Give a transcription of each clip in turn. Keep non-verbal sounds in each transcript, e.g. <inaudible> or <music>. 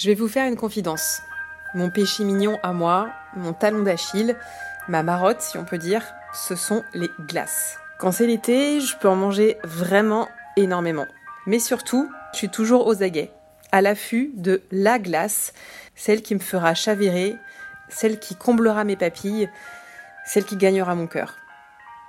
Je vais vous faire une confidence. Mon péché mignon à moi, mon talon d'Achille, ma marotte si on peut dire, ce sont les glaces. Quand c'est l'été, je peux en manger vraiment énormément. Mais surtout, je suis toujours aux aguets, à l'affût de la glace, celle qui me fera chavirer, celle qui comblera mes papilles, celle qui gagnera mon cœur.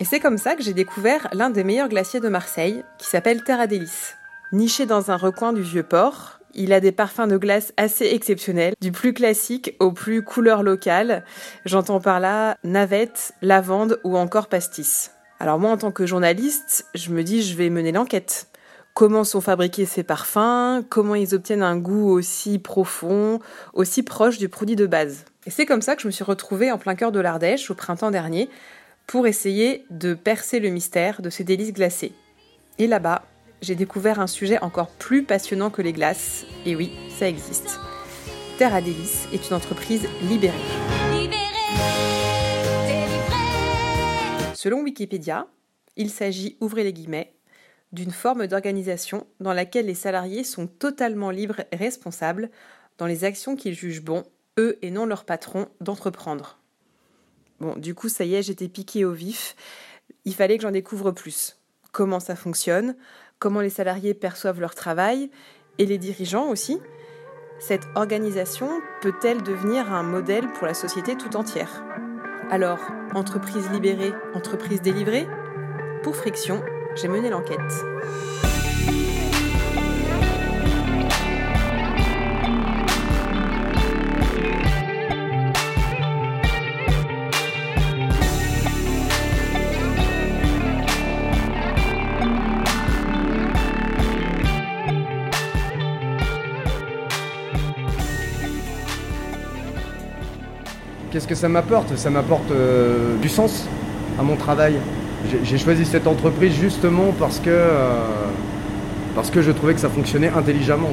Et c'est comme ça que j'ai découvert l'un des meilleurs glaciers de Marseille, qui s'appelle Terra Délice. Niché dans un recoin du vieux port, il a des parfums de glace assez exceptionnels, du plus classique au plus couleur locale. J'entends par là navette, lavande ou encore pastis. Alors moi, en tant que journaliste, je me dis je vais mener l'enquête. Comment sont fabriqués ces parfums? Comment ils obtiennent un goût aussi profond, aussi proche du produit de base? Et c'est comme ça que je me suis retrouvée en plein cœur de l'Ardèche au printemps dernier pour essayer de percer le mystère de ces délices glacées. Et là-bas, j'ai découvert un sujet encore plus passionnant que les glaces. Et oui, ça existe. Terre à délices est une entreprise libérée. Selon Wikipédia, il s'agit, ouvrez les guillemets, d'une forme d'organisation dans laquelle les salariés sont totalement libres et responsables dans les actions qu'ils jugent bon, eux et non leur patron, d'entreprendre. Bon, du coup, ça y est, j'étais piqué au vif. Il fallait que j'en découvre plus. Comment ça fonctionne, comment les salariés perçoivent leur travail et les dirigeants aussi. Cette organisation peut-elle devenir un modèle pour la société tout entière? Alors, entreprise libérée, entreprise délivrée? Pour Friction, j'ai mené l'enquête. Qu'est-ce que ça m'apporte? Ça m'apporte euh, du sens à mon travail. J'ai choisi cette entreprise justement parce que, euh, parce que je trouvais que ça fonctionnait intelligemment.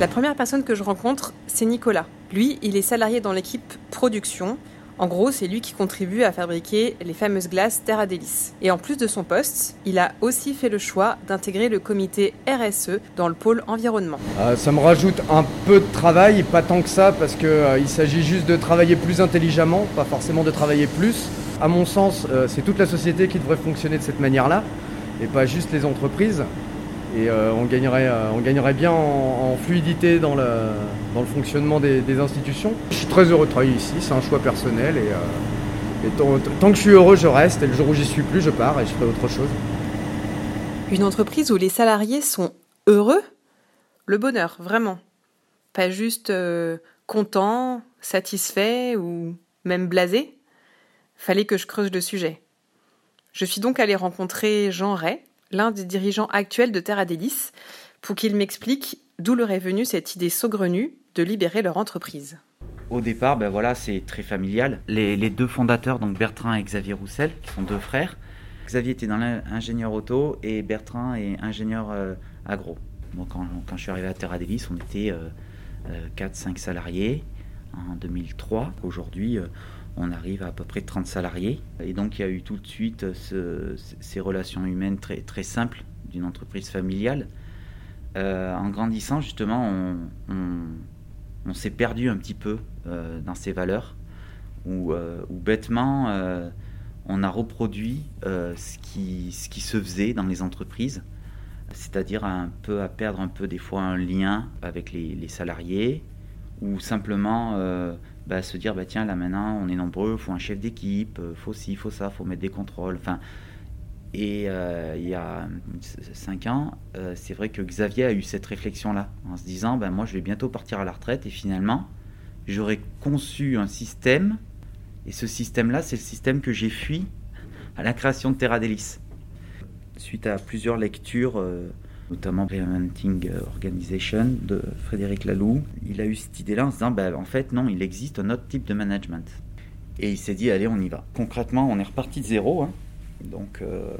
La première personne que je rencontre, c'est Nicolas. Lui, il est salarié dans l'équipe production en gros, c'est lui qui contribue à fabriquer les fameuses glaces Terra Délice. Et en plus de son poste, il a aussi fait le choix d'intégrer le comité RSE dans le pôle environnement. Euh, ça me rajoute un peu de travail, pas tant que ça, parce qu'il euh, s'agit juste de travailler plus intelligemment, pas forcément de travailler plus. À mon sens, euh, c'est toute la société qui devrait fonctionner de cette manière-là, et pas juste les entreprises et euh, on, gagnerait, euh, on gagnerait bien en, fluidité dans le, dans le fonctionnement des, institutions. Je suis très heureux de travailler ici, c'est un choix personnel et, euh, tant, que je suis heureux, je reste et le jour où j'y suis plus, je pars et je ferai autre chose. Une entreprise où les salariés sont heureux? Le bonheur, vraiment. Pas juste contents, satisfaits ou même blasés Fallait que je creuse le sujet. Je suis donc allée rencontrer Jean Ray, l'un des dirigeants actuels de Terra Délice, pour qu'il m'explique d'où leur est venue cette idée saugrenue de libérer leur entreprise. Au départ, ben voilà, c'est très familial. Les, deux fondateurs, donc Bertrand et Xavier Roussel, qui sont deux frères. Xavier était dans auto et Bertrand est ingénieur euh, agro. Donc quand, je suis arrivé à Terra Délice, on était 4-5 euh, euh, salariés en 2003. Aujourd'hui, on arrive à à peu près 30 salariés. Et donc il y a eu tout de suite ces relations humaines très, très simples d'une entreprise familiale. Euh, en grandissant, justement, on, s'est perdu un petit peu euh, dans ces valeurs, où, euh, bêtement, on a reproduit ce, qui, ce qui se faisait dans les entreprises, c'est-à-dire un peu à perdre un peu des fois un lien avec les salariés, ou simplement bah, se dire bah tiens là maintenant on est nombreux, faut un chef d'équipe, euh, faut ci, faut ça, faut mettre des contrôles. Enfin, et euh, il y a cinq ans, euh, c'est vrai que Xavier a eu cette réflexion là en se disant ben moi je vais bientôt partir à la retraite et finalement j'aurais conçu un système et ce système là c'est le système que j'ai fui à la création de Terra Délice. Suite à plusieurs lectures notamment Reinventing Organization de Frédéric Laloux. Il a eu cette idée-là en se disant, ben, en fait, non, il existe un autre type de management. Et il s'est dit, allez, on y va. Concrètement, on est reparti de zéro. Hein. Donc, euh,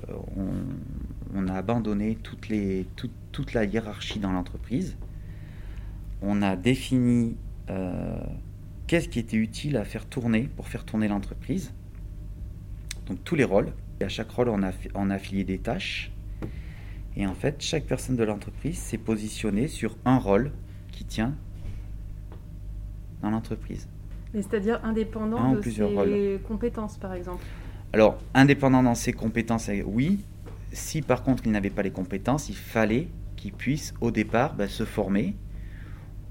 on, a abandonné toute la hiérarchie dans l'entreprise. On a défini euh, qu'est-ce qui était utile à faire tourner pour faire tourner l'entreprise. Donc, tous les rôles. Et à chaque rôle, on a affilié des tâches et en fait, chaque personne de l'entreprise s'est positionnée sur un rôle qui tient dans l'entreprise. c'est-à-dire indépendant de ses compétences, par exemple Alors, indépendant dans ses compétences, oui. Si par contre il n'avait pas les compétences, il fallait qu'il puisse au départ bah, se former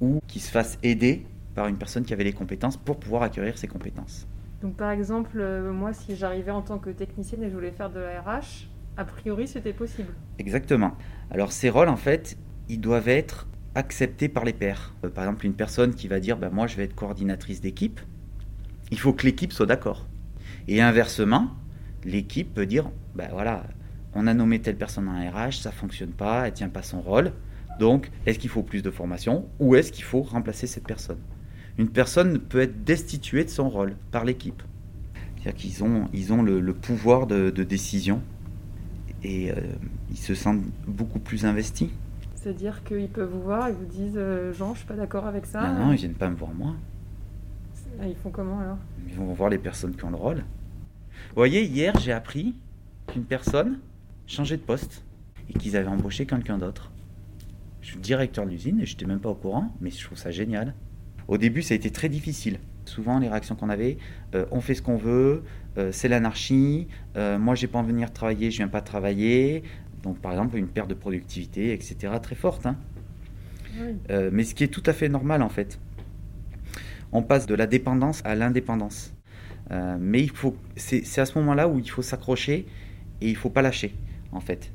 ou qu'il se fasse aider par une personne qui avait les compétences pour pouvoir acquérir ces compétences. Donc par exemple, euh, moi si j'arrivais en tant que technicienne et je voulais faire de la RH, a priori c'était possible. Exactement. Alors ces rôles en fait, ils doivent être acceptés par les pairs. Euh, par exemple, une personne qui va dire bah, moi je vais être coordinatrice d'équipe, il faut que l'équipe soit d'accord. Et inversement, l'équipe peut dire bah voilà, on a nommé telle personne en RH, ça fonctionne pas, elle tient pas son rôle. Donc, est-ce qu'il faut plus de formation ou est-ce qu'il faut remplacer cette personne? Une personne peut être destituée de son rôle par l'équipe. C'est-à-dire qu'ils ont, ils ont le, pouvoir de, décision et euh, ils se sentent beaucoup plus investis. C'est-à-dire qu'ils peuvent vous voir et vous disent euh, Jean, je suis pas d'accord avec ça. Non, non, ils viennent pas me voir moi. Ah, ils font comment alors? Ils vont voir les personnes qui ont le rôle. Vous voyez, hier, j'ai appris qu'une personne changeait de poste et qu'ils avaient embauché quelqu'un d'autre. Je suis directeur de l'usine et je n'étais même pas au courant, mais je trouve ça génial. Au début, ça a été très difficile. Souvent, les réactions qu'on avait, euh, on fait ce qu'on veut, euh, c'est l'anarchie, euh, moi j'ai pas envie de venir travailler, je viens pas travailler. Donc, par exemple, une perte de productivité, etc., très forte. Hein. mais ce qui est tout à fait normal en fait. On passe de la dépendance à l'indépendance. mais il faut, c'est à ce moment-là où il faut s'accrocher et il faut pas lâcher en fait.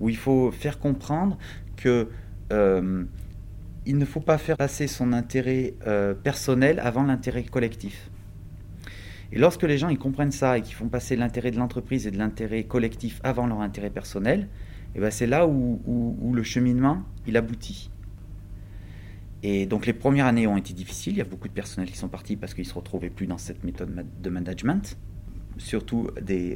Où il faut faire comprendre que il ne faut pas faire passer son intérêt euh, personnel avant l'intérêt collectif. Et lorsque les gens ils comprennent ça et qu'ils font passer l'intérêt de l'entreprise et de l'intérêt collectif avant leur intérêt personnel, et eh ben c'est là où, le cheminement il aboutit. Et donc les premières années ont été difficiles, il y a beaucoup de personnels qui sont partis parce qu'ils se retrouvaient plus dans cette méthode de management surtout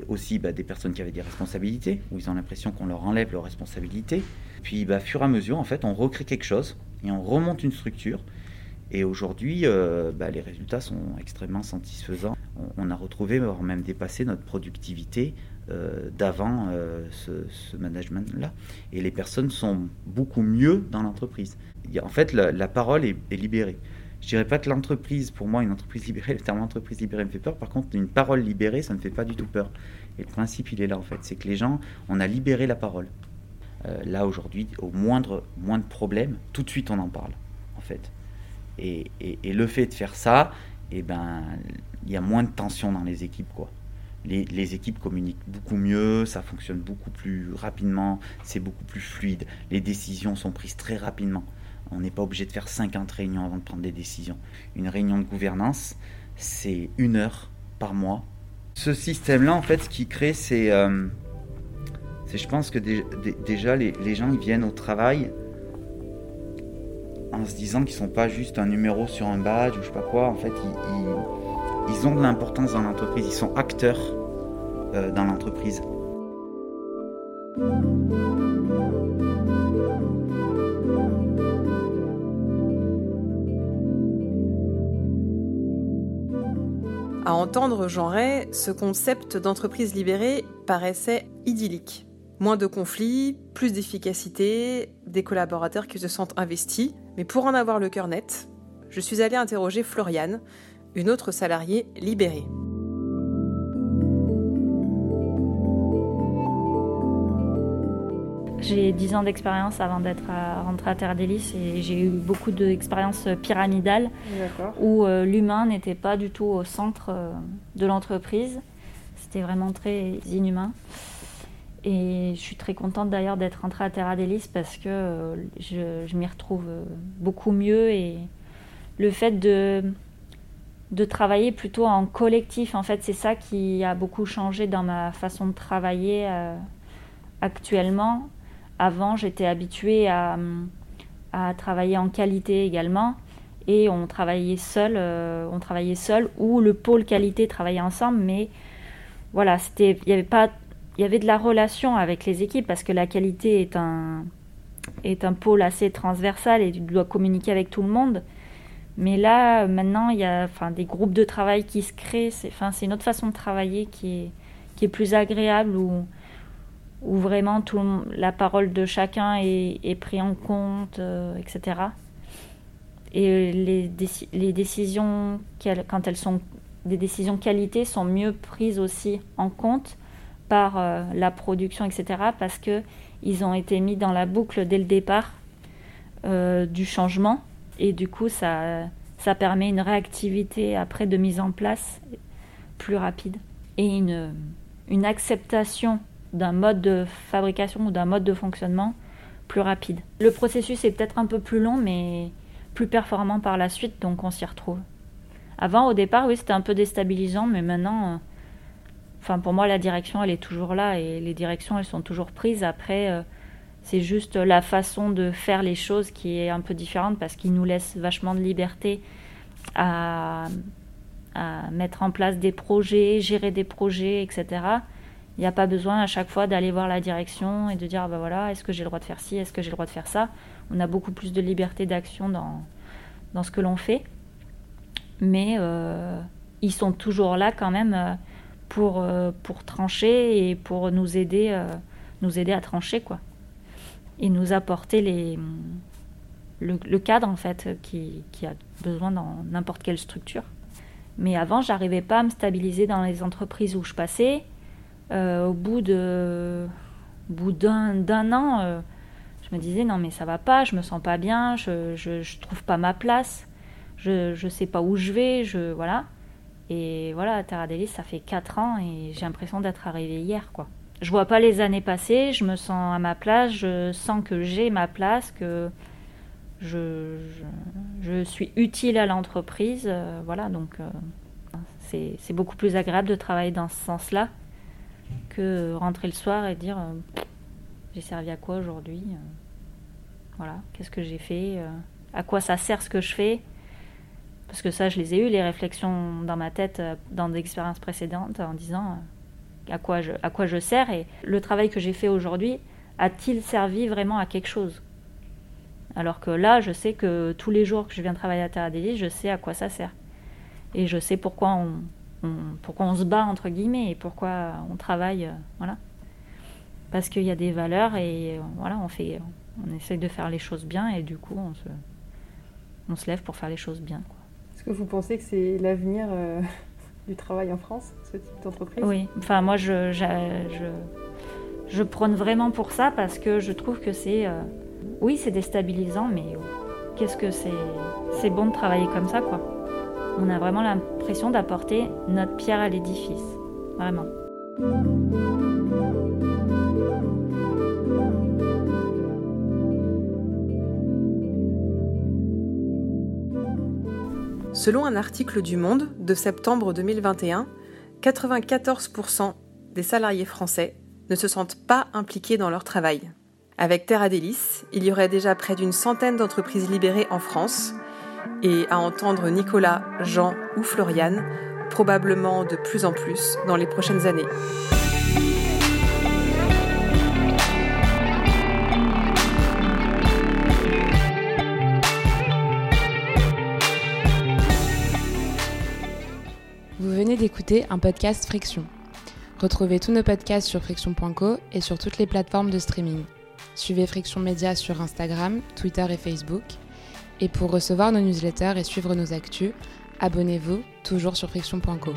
aussi bah, des personnes qui avaient des responsabilités, où ils ont l'impression qu'on leur enlève leurs responsabilités. Puis, bah, fur et à mesure, en fait, on recrée quelque chose et on remonte une structure. Et aujourd'hui, euh, bah, les résultats sont extrêmement satisfaisants. On, a retrouvé, voire même dépassé notre productivité euh, d'avant euh, ce, management-là. Et les personnes sont beaucoup mieux dans l'entreprise. En fait, la, parole est libérée. Je dirais pas que l'entreprise, pour moi, une entreprise libérée, <laughs> le terme entreprise libérée me fait peur. Par contre, une parole libérée, ça ne me fait pas du tout peur. Et le principe, il est là, en fait. C'est que les gens, on a libéré la parole. Euh, là, aujourd'hui, au moindre, moindre problème, tout de suite, on en parle, en fait. Et, le fait de faire ça, eh ben, il y a moins de tension dans les équipes, quoi. Les, équipes communiquent beaucoup mieux, ça fonctionne beaucoup plus rapidement, c'est beaucoup plus fluide, les décisions sont prises très rapidement. On n'est pas obligé de faire 50 réunions avant de prendre des décisions. Une réunion de gouvernance, c'est une heure par mois. Ce système-là, en fait, ce qui crée, c'est. Euh, je pense que déjà, les, gens, viennent au travail en se disant qu'ils sont pas juste un numéro sur un badge ou je sais pas quoi. En fait, ils, ils, ont de l'importance dans l'entreprise. Ils sont acteurs euh, dans l'entreprise. À entendre Jean Ray, ce concept d'entreprise libérée paraissait idyllique. Moins de conflits, plus d'efficacité, des collaborateurs qui se sentent investis. Mais pour en avoir le cœur net, je suis allée interroger Floriane, une autre salariée libérée. J'ai 10 ans d'expérience avant d'être rentrée à Terre d'Hélice et j'ai eu beaucoup d'expériences pyramidales où euh, l'humain n'était pas du tout au centre euh, de l'entreprise. C'était vraiment très inhumain. Et je suis très contente d'ailleurs d'être rentrée à Terra Delis parce que euh, je, m'y retrouve beaucoup mieux et le fait de, de travailler plutôt en collectif, en fait, c'est ça qui a beaucoup changé dans ma façon de travailler actuellement. Avant, j'étais habituée à, travailler en qualité également. Et on travaillait seul, euh, on travaillait seul ou le pôle qualité travaillait ensemble, mais voilà, il y avait pas, il y avait de la relation avec les équipes parce que la qualité est un, est un pôle assez transversal et tu dois communiquer avec tout le monde. Mais là, maintenant, il y a enfin, des groupes de travail qui se créent. C'est, enfin, une autre façon de travailler qui est, qui est plus agréable où où vraiment tout, la parole de chacun est, est prise en compte, euh, etc. Et les, les décisions, quand elles sont des décisions qualité, sont mieux prises aussi en compte par euh, la production, etc. Parce que ils ont été mis dans la boucle dès le départ euh, du changement. Et du coup, ça, ça permet une réactivité après de mise en place plus rapide et une, une acceptation d'un mode de fabrication ou d'un mode de fonctionnement plus rapide. Le processus est peut-être un peu plus long, mais plus performant par la suite, donc on s'y retrouve. Avant, au départ, oui, c'était un peu déstabilisant, mais maintenant, euh, enfin pour moi, la direction, elle est toujours là et les directions, elles sont toujours prises. Après, euh, c'est juste la façon de faire les choses qui est un peu différente parce qu'il nous laisse vachement de liberté à, mettre en place des projets, gérer des projets, etc. Il n'y a pas besoin à chaque fois d'aller voir la direction et de dire, bah voilà, est-ce que j'ai le droit de faire ci, est-ce que j'ai le droit de faire ça? On a beaucoup plus de liberté d'action dans, dans ce que l'on fait. Mais euh, ils sont toujours là quand même euh, pour, euh, pour trancher et pour nous aider, nous aider à trancher, quoi. Et nous apporter les, le, cadre, en fait, qui, qui a besoin dans n'importe quelle structure. Mais avant, j'arrivais pas à me stabiliser dans les entreprises où je passais euh, au bout de bout d'un an, euh, je me disais non mais ça va pas, je me sens pas bien, je, je, trouve pas ma place, je, je sais pas où je vais, je voilà. Et voilà, Delis, ça fait 4 ans et j'ai l'impression d'être arrivée hier quoi. Je vois pas les années passer, je me sens à ma place, je sens que j'ai ma place, que je, je, suis utile à l'entreprise, euh, voilà donc c'est beaucoup plus agréable de travailler dans ce sens-là que rentrer le soir et dire euh, j'ai servi à quoi aujourd'hui euh, Voilà, qu'est-ce que j'ai fait euh, À quoi ça sert ce que je fais? Parce que ça, je les ai eu, les réflexions dans ma tête dans des expériences précédentes en disant à quoi je, à quoi je sers et le travail que j'ai fait aujourd'hui a-t-il servi vraiment à quelque chose? Alors que là, je sais que tous les jours que je viens travailler à Terra Délice, je sais à quoi ça sert. Et je sais pourquoi on, pourquoi on se bat entre guillemets et pourquoi on travaille, euh, voilà. Parce qu'il y a des valeurs et euh, voilà, on fait, on essaye de faire les choses bien et du coup on se, on se lève pour faire les choses bien. Est-ce que vous pensez que c'est l'avenir euh, <laughs> du travail en France, ce type d'entreprise? Oui, enfin moi je, je, je, prône vraiment pour ça parce que je trouve que c'est, oui c'est déstabilisant, mais qu'est-ce que c'est, c'est bon de travailler comme ça quoi? On a vraiment l'impression d'apporter notre pierre à l'édifice. Vraiment. Selon un article du Monde de septembre 2021, 94% des salariés français ne se sentent pas impliqués dans leur travail. Avec Terra il y aurait déjà près d'une centaine d'entreprises libérées en France, et à entendre Nicolas, Jean ou Floriane, probablement de plus en plus dans les prochaines années. Un podcast Friction. Retrouvez tous nos podcasts sur friction.co et sur toutes les plateformes de streaming. Suivez Friction Média sur Instagram, Twitter et Facebook et pour recevoir nos newsletters et suivre nos actus, abonnez-vous toujours sur friction.co.